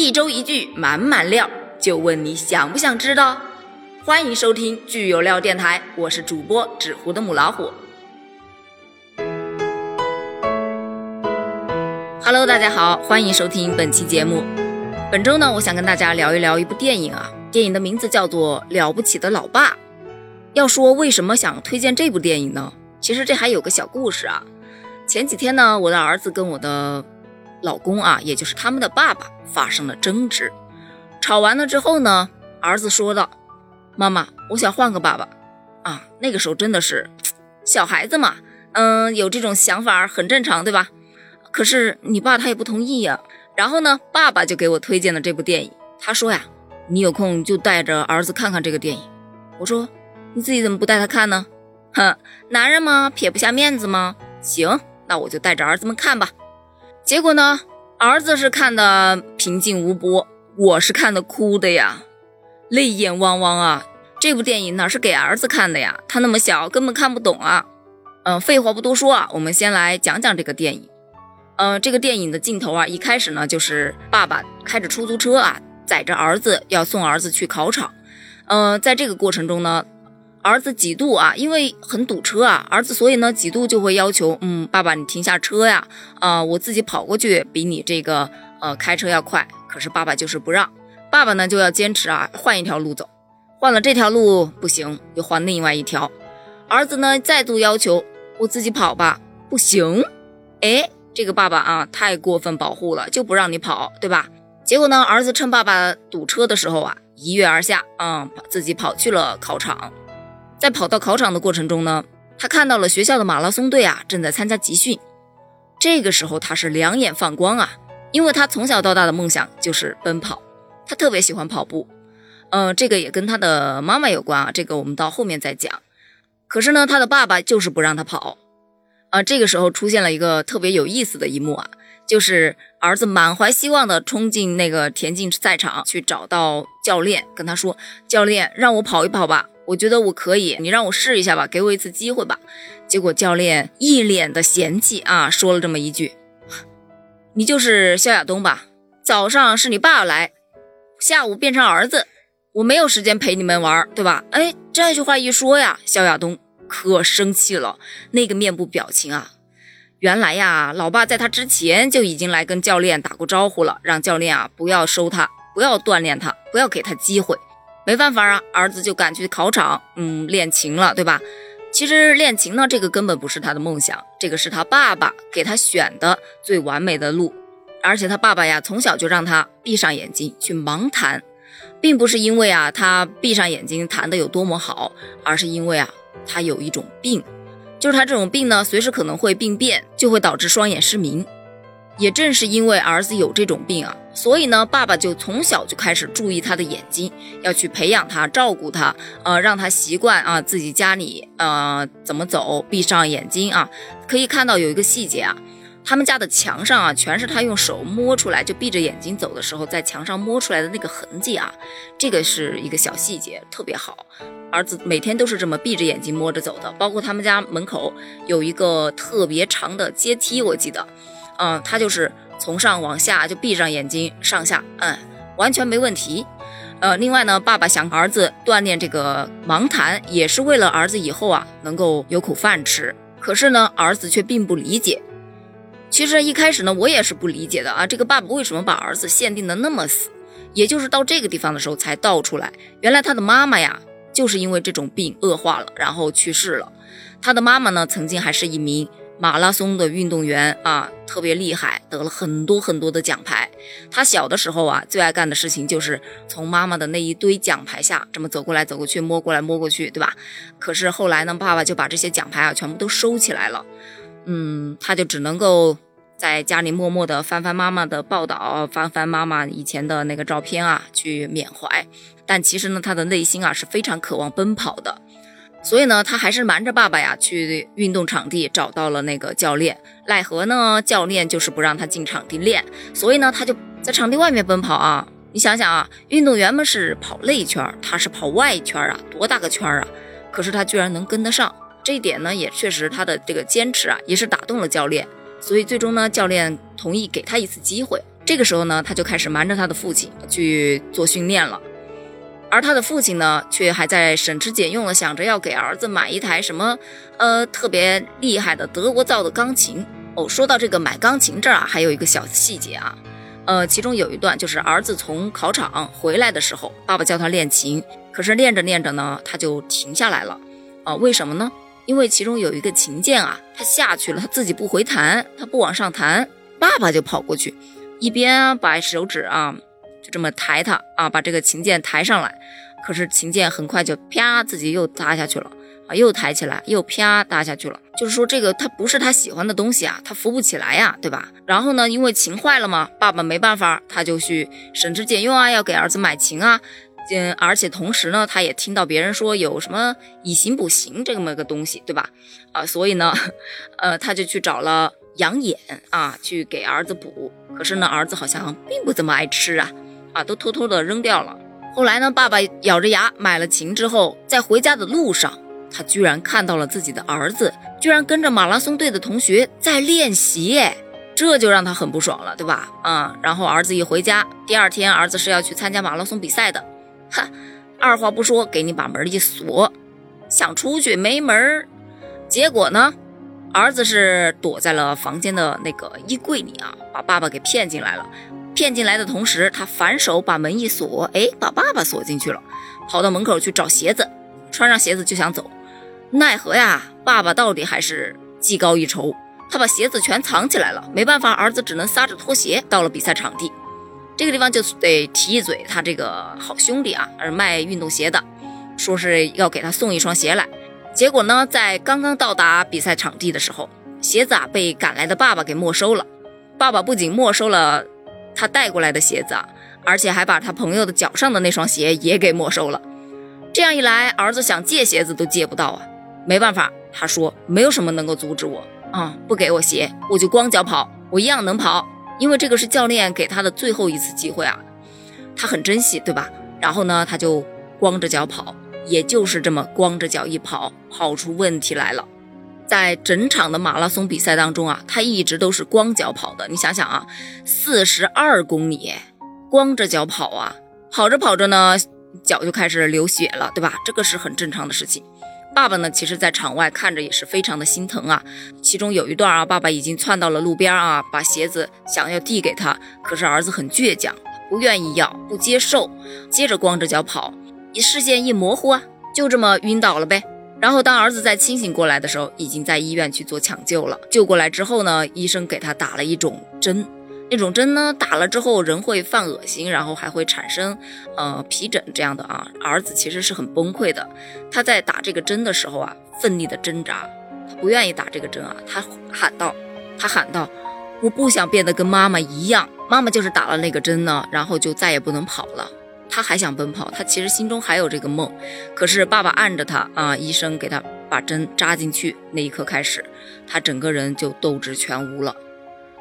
一周一句满满料，就问你想不想知道？欢迎收听剧有料电台，我是主播纸糊的母老虎。Hello，大家好，欢迎收听本期节目。本周呢，我想跟大家聊一聊一部电影啊，电影的名字叫做《了不起的老爸》。要说为什么想推荐这部电影呢？其实这还有个小故事啊。前几天呢，我的儿子跟我的老公啊，也就是他们的爸爸发生了争执。吵完了之后呢，儿子说道：“妈妈，我想换个爸爸。”啊，那个时候真的是小孩子嘛，嗯，有这种想法很正常，对吧？可是你爸他也不同意呀。然后呢，爸爸就给我推荐了这部电影。他说呀：“你有空就带着儿子看看这个电影。”我说：“你自己怎么不带他看呢？”哼，男人嘛，撇不下面子吗？行。那我就带着儿子们看吧。结果呢，儿子是看的平静无波，我是看的哭的呀，泪眼汪汪啊！这部电影哪是给儿子看的呀？他那么小，根本看不懂啊。嗯，废话不多说啊，我们先来讲讲这个电影。嗯，这个电影的镜头啊，一开始呢就是爸爸开着出租车啊，载着儿子要送儿子去考场。嗯，在这个过程中呢。儿子几度啊？因为很堵车啊，儿子所以呢几度就会要求，嗯，爸爸你停下车呀，啊，我自己跑过去比你这个呃开车要快。可是爸爸就是不让，爸爸呢就要坚持啊，换一条路走，换了这条路不行，又换另外一条。儿子呢再度要求我自己跑吧，不行，哎，这个爸爸啊太过分保护了，就不让你跑，对吧？结果呢，儿子趁爸爸堵车的时候啊，一跃而下，嗯，自己跑去了考场。在跑到考场的过程中呢，他看到了学校的马拉松队啊正在参加集训。这个时候他是两眼放光啊，因为他从小到大的梦想就是奔跑，他特别喜欢跑步。嗯，这个也跟他的妈妈有关啊，这个我们到后面再讲。可是呢，他的爸爸就是不让他跑。啊，这个时候出现了一个特别有意思的一幕啊，就是儿子满怀希望的冲进那个田径赛场去找到教练，跟他说：“教练，让我跑一跑吧。”我觉得我可以，你让我试一下吧，给我一次机会吧。结果教练一脸的嫌弃啊，说了这么一句：“你就是肖亚东吧？早上是你爸来，下午变成儿子，我没有时间陪你们玩，对吧？”哎，这句话一说呀，肖亚东可生气了，那个面部表情啊，原来呀，老爸在他之前就已经来跟教练打过招呼了，让教练啊不要收他，不要锻炼他，不要给他机会。没办法啊，儿子就赶去考场，嗯，练琴了，对吧？其实练琴呢，这个根本不是他的梦想，这个是他爸爸给他选的最完美的路。而且他爸爸呀，从小就让他闭上眼睛去盲弹，并不是因为啊他闭上眼睛弹的有多么好，而是因为啊他有一种病，就是他这种病呢，随时可能会病变，就会导致双眼失明。也正是因为儿子有这种病啊，所以呢，爸爸就从小就开始注意他的眼睛，要去培养他，照顾他，呃，让他习惯啊，自己家里呃怎么走，闭上眼睛啊。可以看到有一个细节啊，他们家的墙上啊，全是他用手摸出来，就闭着眼睛走的时候，在墙上摸出来的那个痕迹啊，这个是一个小细节，特别好。儿子每天都是这么闭着眼睛摸着走的，包括他们家门口有一个特别长的阶梯，我记得。嗯，他就是从上往下就闭上眼睛上下，嗯，完全没问题。呃，另外呢，爸爸想儿子锻炼这个盲弹，也是为了儿子以后啊能够有口饭吃。可是呢，儿子却并不理解。其实一开始呢，我也是不理解的啊，这个爸爸为什么把儿子限定的那么死？也就是到这个地方的时候才道出来，原来他的妈妈呀，就是因为这种病恶化了，然后去世了。他的妈妈呢，曾经还是一名。马拉松的运动员啊，特别厉害，得了很多很多的奖牌。他小的时候啊，最爱干的事情就是从妈妈的那一堆奖牌下这么走过来走过去，摸过来摸过去，对吧？可是后来呢，爸爸就把这些奖牌啊全部都收起来了。嗯，他就只能够在家里默默地翻翻妈妈的报道，翻翻妈妈以前的那个照片啊，去缅怀。但其实呢，他的内心啊是非常渴望奔跑的。所以呢，他还是瞒着爸爸呀，去运动场地找到了那个教练。奈何呢，教练就是不让他进场地练，所以呢，他就在场地外面奔跑啊。你想想啊，运动员们是跑内圈，他是跑外圈啊，多大个圈啊！可是他居然能跟得上，这一点呢，也确实他的这个坚持啊，也是打动了教练。所以最终呢，教练同意给他一次机会。这个时候呢，他就开始瞒着他的父亲去做训练了。而他的父亲呢，却还在省吃俭用的想着要给儿子买一台什么，呃，特别厉害的德国造的钢琴。哦，说到这个买钢琴这儿啊，还有一个小细节啊，呃，其中有一段就是儿子从考场回来的时候，爸爸叫他练琴，可是练着练着呢，他就停下来了。啊，为什么呢？因为其中有一个琴键啊，他下去了，他自己不回弹，他不往上弹，爸爸就跑过去，一边把手指啊。这么抬它啊，把这个琴键抬上来，可是琴键很快就啪，自己又搭下去了啊，又抬起来，又啪搭下去了。就是说这个它不是他喜欢的东西啊，他扶不起来呀，对吧？然后呢，因为琴坏了嘛，爸爸没办法，他就去省吃俭用啊，要给儿子买琴啊。嗯，而且同时呢，他也听到别人说有什么以形补形这么个东西，对吧？啊，所以呢，呃，他就去找了养眼啊，去给儿子补。可是呢，儿子好像并不怎么爱吃啊。啊，都偷偷的扔掉了。后来呢，爸爸咬着牙买了琴之后，在回家的路上，他居然看到了自己的儿子，居然跟着马拉松队的同学在练习，这就让他很不爽了，对吧？啊，然后儿子一回家，第二天儿子是要去参加马拉松比赛的，哈，二话不说给你把门一锁，想出去没门儿。结果呢，儿子是躲在了房间的那个衣柜里啊，把爸爸给骗进来了。骗进来的同时，他反手把门一锁，哎，把爸爸锁进去了。跑到门口去找鞋子，穿上鞋子就想走，奈何呀，爸爸到底还是技高一筹，他把鞋子全藏起来了。没办法，儿子只能撒着拖鞋到了比赛场地。这个地方就得提一嘴，他这个好兄弟啊，是卖运动鞋的，说是要给他送一双鞋来。结果呢，在刚刚到达比赛场地的时候，鞋子啊被赶来的爸爸给没收了。爸爸不仅没收了。他带过来的鞋子啊，而且还把他朋友的脚上的那双鞋也给没收了。这样一来，儿子想借鞋子都借不到啊！没办法，他说没有什么能够阻止我啊！不给我鞋，我就光脚跑，我一样能跑，因为这个是教练给他的最后一次机会啊，他很珍惜，对吧？然后呢，他就光着脚跑，也就是这么光着脚一跑，跑出问题来了。在整场的马拉松比赛当中啊，他一直都是光脚跑的。你想想啊，四十二公里，光着脚跑啊，跑着跑着呢，脚就开始流血了，对吧？这个是很正常的事情。爸爸呢，其实在场外看着也是非常的心疼啊。其中有一段啊，爸爸已经窜到了路边啊，把鞋子想要递给他，可是儿子很倔强，不愿意要，不接受，接着光着脚跑，一视线一模糊啊，就这么晕倒了呗。然后，当儿子在清醒过来的时候，已经在医院去做抢救了。救过来之后呢，医生给他打了一种针，那种针呢，打了之后人会犯恶心，然后还会产生呃皮疹这样的啊。儿子其实是很崩溃的，他在打这个针的时候啊，奋力的挣扎，他不愿意打这个针啊，他喊道，他喊道，我不想变得跟妈妈一样，妈妈就是打了那个针呢，然后就再也不能跑了。他还想奔跑，他其实心中还有这个梦，可是爸爸按着他啊，医生给他把针扎进去那一刻开始，他整个人就斗志全无了。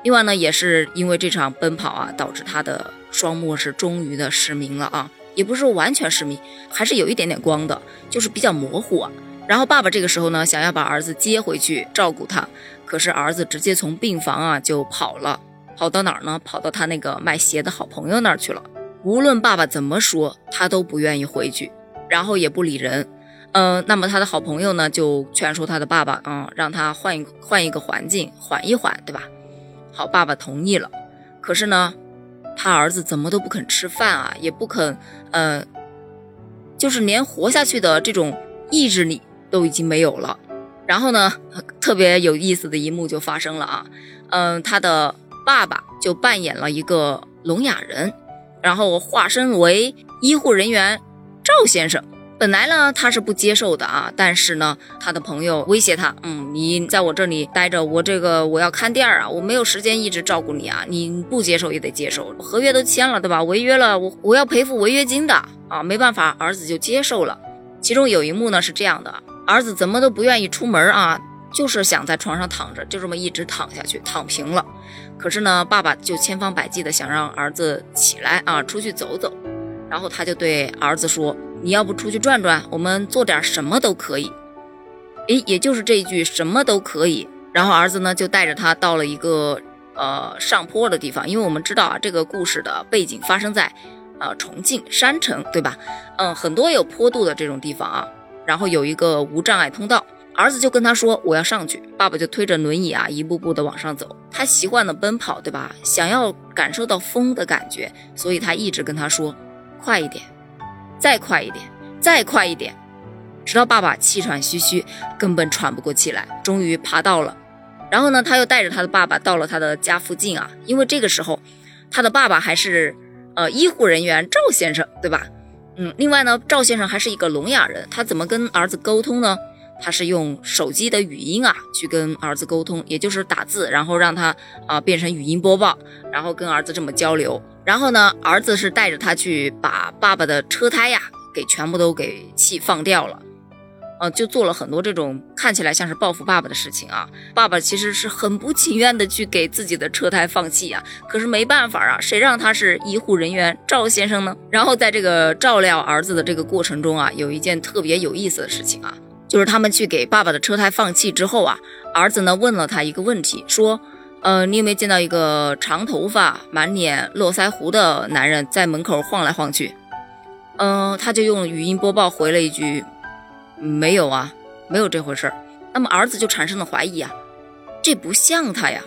另外呢，也是因为这场奔跑啊，导致他的双目是终于的失明了啊，也不是完全失明，还是有一点点光的，就是比较模糊啊。然后爸爸这个时候呢，想要把儿子接回去照顾他，可是儿子直接从病房啊就跑了，跑到哪儿呢？跑到他那个卖鞋的好朋友那儿去了。无论爸爸怎么说，他都不愿意回去，然后也不理人。嗯，那么他的好朋友呢，就劝说他的爸爸啊，让他换一换一个环境，缓一缓，对吧？好，爸爸同意了。可是呢，他儿子怎么都不肯吃饭啊，也不肯，嗯，就是连活下去的这种意志力都已经没有了。然后呢，特别有意思的一幕就发生了啊，嗯，他的爸爸就扮演了一个聋哑人。然后化身为医护人员赵先生，本来呢他是不接受的啊，但是呢他的朋友威胁他，嗯，你在我这里待着，我这个我要看店儿啊，我没有时间一直照顾你啊，你不接受也得接受，合约都签了对吧？违约了，我我要赔付违约金的啊，没办法，儿子就接受了。其中有一幕呢是这样的，儿子怎么都不愿意出门啊。就是想在床上躺着，就这么一直躺下去，躺平了。可是呢，爸爸就千方百计的想让儿子起来啊，出去走走。然后他就对儿子说：“你要不出去转转，我们做点什么都可以。”诶，也就是这一句“什么都可以”。然后儿子呢就带着他到了一个呃上坡的地方，因为我们知道啊，这个故事的背景发生在呃重庆山城，对吧？嗯，很多有坡度的这种地方啊，然后有一个无障碍通道。儿子就跟他说：“我要上去。”爸爸就推着轮椅啊，一步步的往上走。他习惯了奔跑，对吧？想要感受到风的感觉，所以他一直跟他说：“快一点，再快一点，再快一点。”直到爸爸气喘吁吁，根本喘不过气来，终于爬到了。然后呢，他又带着他的爸爸到了他的家附近啊，因为这个时候他的爸爸还是呃医护人员赵先生，对吧？嗯，另外呢，赵先生还是一个聋哑人，他怎么跟儿子沟通呢？他是用手机的语音啊，去跟儿子沟通，也就是打字，然后让他啊变成语音播报，然后跟儿子这么交流。然后呢，儿子是带着他去把爸爸的车胎呀给全部都给气放掉了，啊，就做了很多这种看起来像是报复爸爸的事情啊。爸爸其实是很不情愿的去给自己的车胎放气啊，可是没办法啊，谁让他是医护人员赵先生呢？然后在这个照料儿子的这个过程中啊，有一件特别有意思的事情啊。就是他们去给爸爸的车胎放气之后啊，儿子呢问了他一个问题，说，呃，你有没有见到一个长头发、满脸络腮胡的男人在门口晃来晃去？嗯，他就用语音播报回了一句，没有啊，没有这回事儿。那么儿子就产生了怀疑啊，这不像他呀。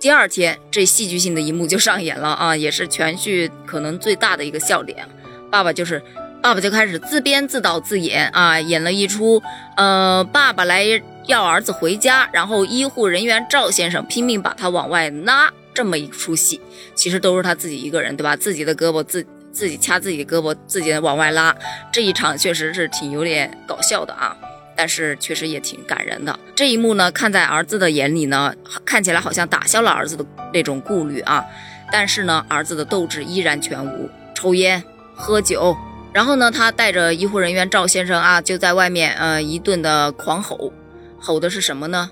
第二天，这戏剧性的一幕就上演了啊，也是全剧可能最大的一个笑点，爸爸就是。爸爸就开始自编自导自演啊，演了一出，呃，爸爸来要儿子回家，然后医护人员赵先生拼命把他往外拉，这么一出戏，其实都是他自己一个人，对吧？自己的胳膊自自己掐自己胳膊，自己往外拉，这一场确实是挺有点搞笑的啊，但是确实也挺感人的。这一幕呢，看在儿子的眼里呢，看起来好像打消了儿子的那种顾虑啊，但是呢，儿子的斗志依然全无，抽烟喝酒。然后呢，他带着医护人员赵先生啊，就在外面呃一顿的狂吼，吼的是什么呢？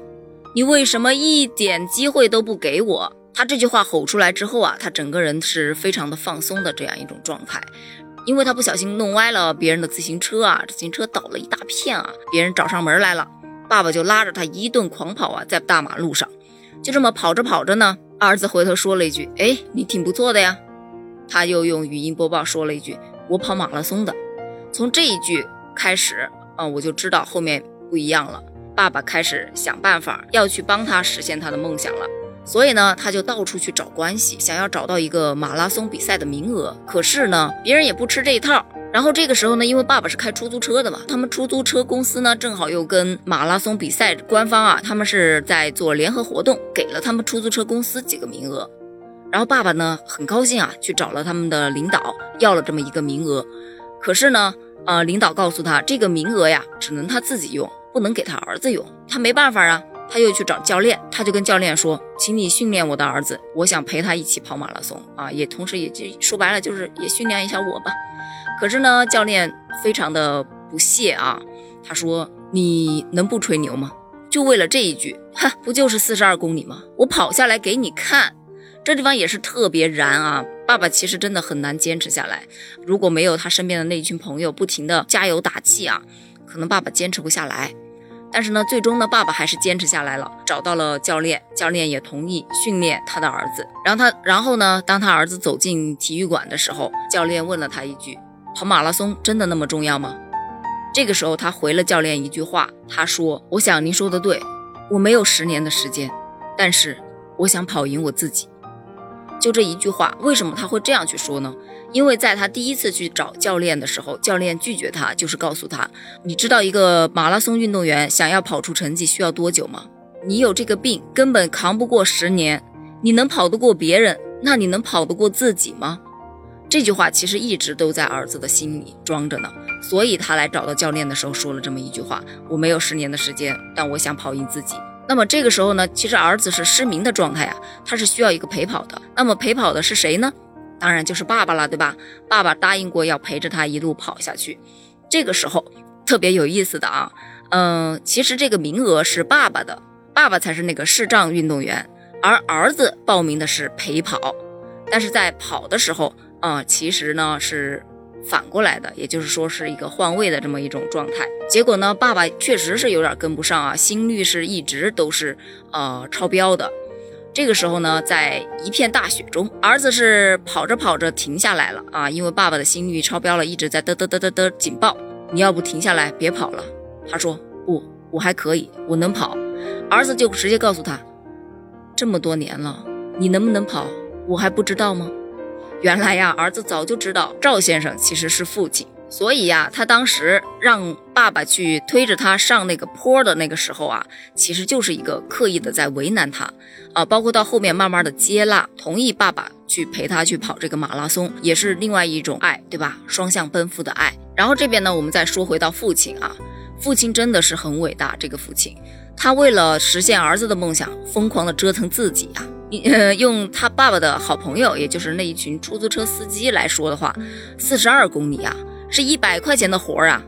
你为什么一点机会都不给我？他这句话吼出来之后啊，他整个人是非常的放松的这样一种状态，因为他不小心弄歪了别人的自行车啊，自行车倒了一大片啊，别人找上门来了，爸爸就拉着他一顿狂跑啊，在大马路上，就这么跑着跑着呢，儿子回头说了一句：“哎，你挺不错的呀。”他又用语音播报说了一句。我跑马拉松的，从这一句开始，啊，我就知道后面不一样了。爸爸开始想办法要去帮他实现他的梦想了，所以呢，他就到处去找关系，想要找到一个马拉松比赛的名额。可是呢，别人也不吃这一套。然后这个时候呢，因为爸爸是开出租车的嘛，他们出租车公司呢，正好又跟马拉松比赛官方啊，他们是在做联合活动，给了他们出租车公司几个名额。然后爸爸呢很高兴啊，去找了他们的领导要了这么一个名额。可是呢，呃，领导告诉他这个名额呀，只能他自己用，不能给他儿子用。他没办法啊，他又去找教练，他就跟教练说：“请你训练我的儿子，我想陪他一起跑马拉松啊，也同时也就说白了就是也训练一下我吧。”可是呢，教练非常的不屑啊，他说：“你能不吹牛吗？就为了这一句，哈，不就是四十二公里吗？我跑下来给你看。”这地方也是特别燃啊！爸爸其实真的很难坚持下来，如果没有他身边的那群朋友不停的加油打气啊，可能爸爸坚持不下来。但是呢，最终呢，爸爸还是坚持下来了，找到了教练，教练也同意训练他的儿子。然后他，然后呢，当他儿子走进体育馆的时候，教练问了他一句：“跑马拉松真的那么重要吗？”这个时候，他回了教练一句话，他说：“我想您说的对，我没有十年的时间，但是我想跑赢我自己。”就这一句话，为什么他会这样去说呢？因为在他第一次去找教练的时候，教练拒绝他，就是告诉他：“你知道一个马拉松运动员想要跑出成绩需要多久吗？你有这个病，根本扛不过十年。你能跑得过别人，那你能跑得过自己吗？”这句话其实一直都在儿子的心里装着呢，所以他来找到教练的时候说了这么一句话：“我没有十年的时间，但我想跑赢自己。”那么这个时候呢，其实儿子是失明的状态啊，他是需要一个陪跑的。那么陪跑的是谁呢？当然就是爸爸了，对吧？爸爸答应过要陪着他一路跑下去。这个时候特别有意思的啊，嗯，其实这个名额是爸爸的，爸爸才是那个视障运动员，而儿子报名的是陪跑。但是在跑的时候，啊，其实呢是。反过来的，也就是说是一个换位的这么一种状态。结果呢，爸爸确实是有点跟不上啊，心率是一直都是呃超标的。这个时候呢，在一片大雪中，儿子是跑着跑着停下来了啊，因为爸爸的心率超标了，一直在嘚嘚嘚嘚嘚警报。你要不停下来，别跑了。他说不，我还可以，我能跑。儿子就直接告诉他，这么多年了，你能不能跑，我还不知道吗？原来呀，儿子早就知道赵先生其实是父亲。所以呀，他当时让爸爸去推着他上那个坡的那个时候啊，其实就是一个刻意的在为难他啊。包括到后面慢慢的接纳，同意爸爸去陪他去跑这个马拉松，也是另外一种爱，对吧？双向奔赴的爱。然后这边呢，我们再说回到父亲啊，父亲真的是很伟大。这个父亲，他为了实现儿子的梦想，疯狂的折腾自己啊。呃，用他爸爸的好朋友，也就是那一群出租车司机来说的话，四十二公里啊。是一百块钱的活儿啊，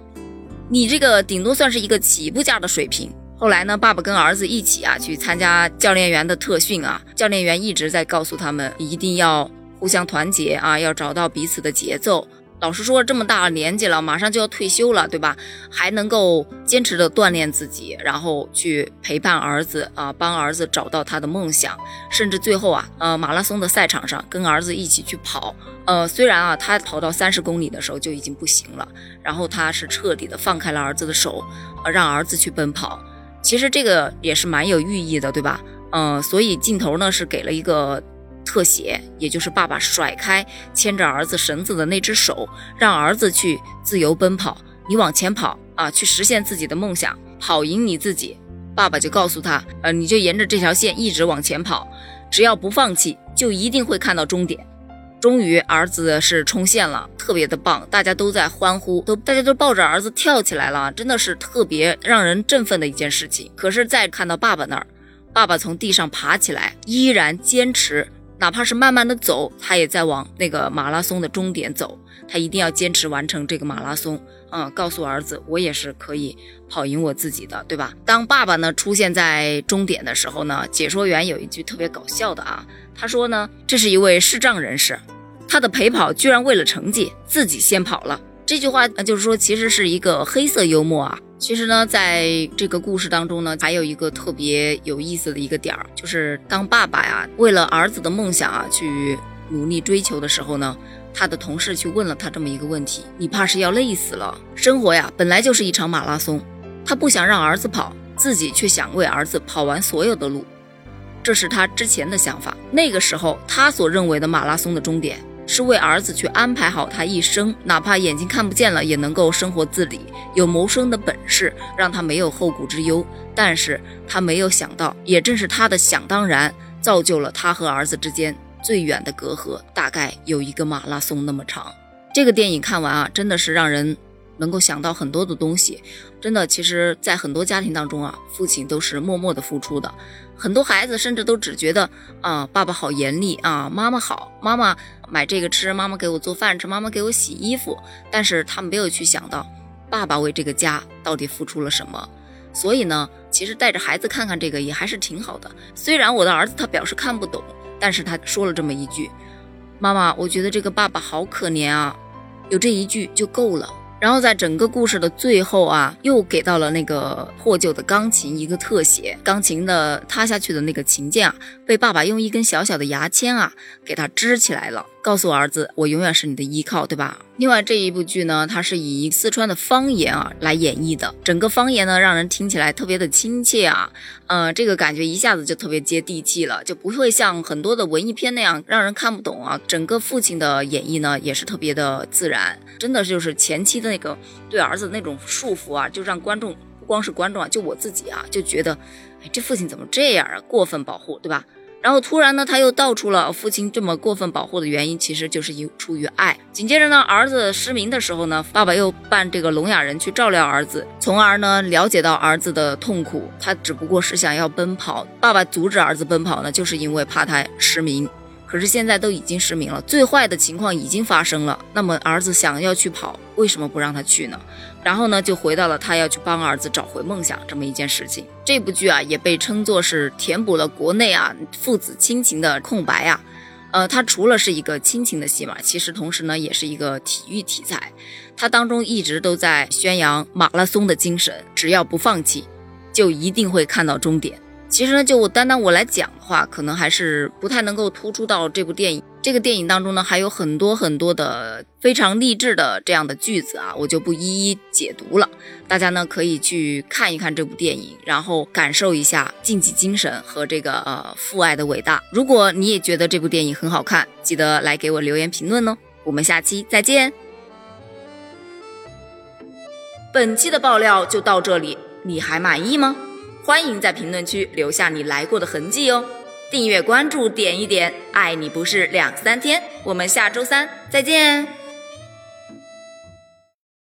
你这个顶多算是一个起步价的水平。后来呢，爸爸跟儿子一起啊去参加教练员的特训啊，教练员一直在告诉他们一定要互相团结啊，要找到彼此的节奏。老实说，这么大年纪了，马上就要退休了，对吧？还能够坚持的锻炼自己，然后去陪伴儿子啊，帮儿子找到他的梦想，甚至最后啊，呃，马拉松的赛场上跟儿子一起去跑。呃，虽然啊，他跑到三十公里的时候就已经不行了，然后他是彻底的放开了儿子的手，呃，让儿子去奔跑。其实这个也是蛮有寓意的，对吧？嗯，所以镜头呢是给了一个。特写，也就是爸爸甩开牵着儿子绳子的那只手，让儿子去自由奔跑。你往前跑啊，去实现自己的梦想，跑赢你自己。爸爸就告诉他，呃，你就沿着这条线一直往前跑，只要不放弃，就一定会看到终点。终于，儿子是冲线了，特别的棒，大家都在欢呼，都大家都抱着儿子跳起来了，真的是特别让人振奋的一件事情。可是再看到爸爸那儿，爸爸从地上爬起来，依然坚持。哪怕是慢慢的走，他也在往那个马拉松的终点走。他一定要坚持完成这个马拉松，嗯，告诉儿子，我也是可以跑赢我自己的，对吧？当爸爸呢出现在终点的时候呢，解说员有一句特别搞笑的啊，他说呢，这是一位视障人士，他的陪跑居然为了成绩自己先跑了。这句话就是说，其实是一个黑色幽默啊。其实呢，在这个故事当中呢，还有一个特别有意思的一个点儿，就是当爸爸呀为了儿子的梦想啊去努力追求的时候呢，他的同事去问了他这么一个问题：你怕是要累死了？生活呀本来就是一场马拉松，他不想让儿子跑，自己却想为儿子跑完所有的路，这是他之前的想法。那个时候他所认为的马拉松的终点。是为儿子去安排好他一生，哪怕眼睛看不见了，也能够生活自理，有谋生的本事，让他没有后顾之忧。但是他没有想到，也正是他的想当然，造就了他和儿子之间最远的隔阂，大概有一个马拉松那么长。这个电影看完啊，真的是让人。能够想到很多的东西，真的，其实，在很多家庭当中啊，父亲都是默默的付出的。很多孩子甚至都只觉得啊，爸爸好严厉啊，妈妈好，妈妈买这个吃，妈妈给我做饭吃，妈妈给我洗衣服。但是他没有去想到，爸爸为这个家到底付出了什么。所以呢，其实带着孩子看看这个也还是挺好的。虽然我的儿子他表示看不懂，但是他说了这么一句：“妈妈，我觉得这个爸爸好可怜啊。”有这一句就够了。然后在整个故事的最后啊，又给到了那个破旧的钢琴一个特写，钢琴的塌下去的那个琴键啊，被爸爸用一根小小的牙签啊给它支起来了。告诉儿子，我永远是你的依靠，对吧？另外这一部剧呢，它是以四川的方言啊来演绎的，整个方言呢让人听起来特别的亲切啊，呃，这个感觉一下子就特别接地气了，就不会像很多的文艺片那样让人看不懂啊。整个父亲的演绎呢也是特别的自然，真的就是前期的那个对儿子那种束缚啊，就让观众不光是观众啊，就我自己啊就觉得，哎，这父亲怎么这样啊？过分保护，对吧？然后突然呢，他又道出了父亲这么过分保护的原因，其实就是因出于爱。紧接着呢，儿子失明的时候呢，爸爸又扮这个聋哑人去照料儿子，从而呢了解到儿子的痛苦。他只不过是想要奔跑，爸爸阻止儿子奔跑呢，就是因为怕他失明。可是现在都已经失明了，最坏的情况已经发生了。那么儿子想要去跑，为什么不让他去呢？然后呢，就回到了他要去帮儿子找回梦想这么一件事情。这部剧啊，也被称作是填补了国内啊父子亲情的空白啊。呃，它除了是一个亲情的戏码，其实同时呢，也是一个体育题材。它当中一直都在宣扬马拉松的精神，只要不放弃，就一定会看到终点。其实呢，就我单单我来讲的话，可能还是不太能够突出到这部电影。这个电影当中呢，还有很多很多的非常励志的这样的句子啊，我就不一一解读了。大家呢可以去看一看这部电影，然后感受一下竞技精神和这个呃父爱的伟大。如果你也觉得这部电影很好看，记得来给我留言评论哦。我们下期再见。本期的爆料就到这里，你还满意吗？欢迎在评论区留下你来过的痕迹哦。订阅关注点一点，爱你不是两三天。我们下周三再见。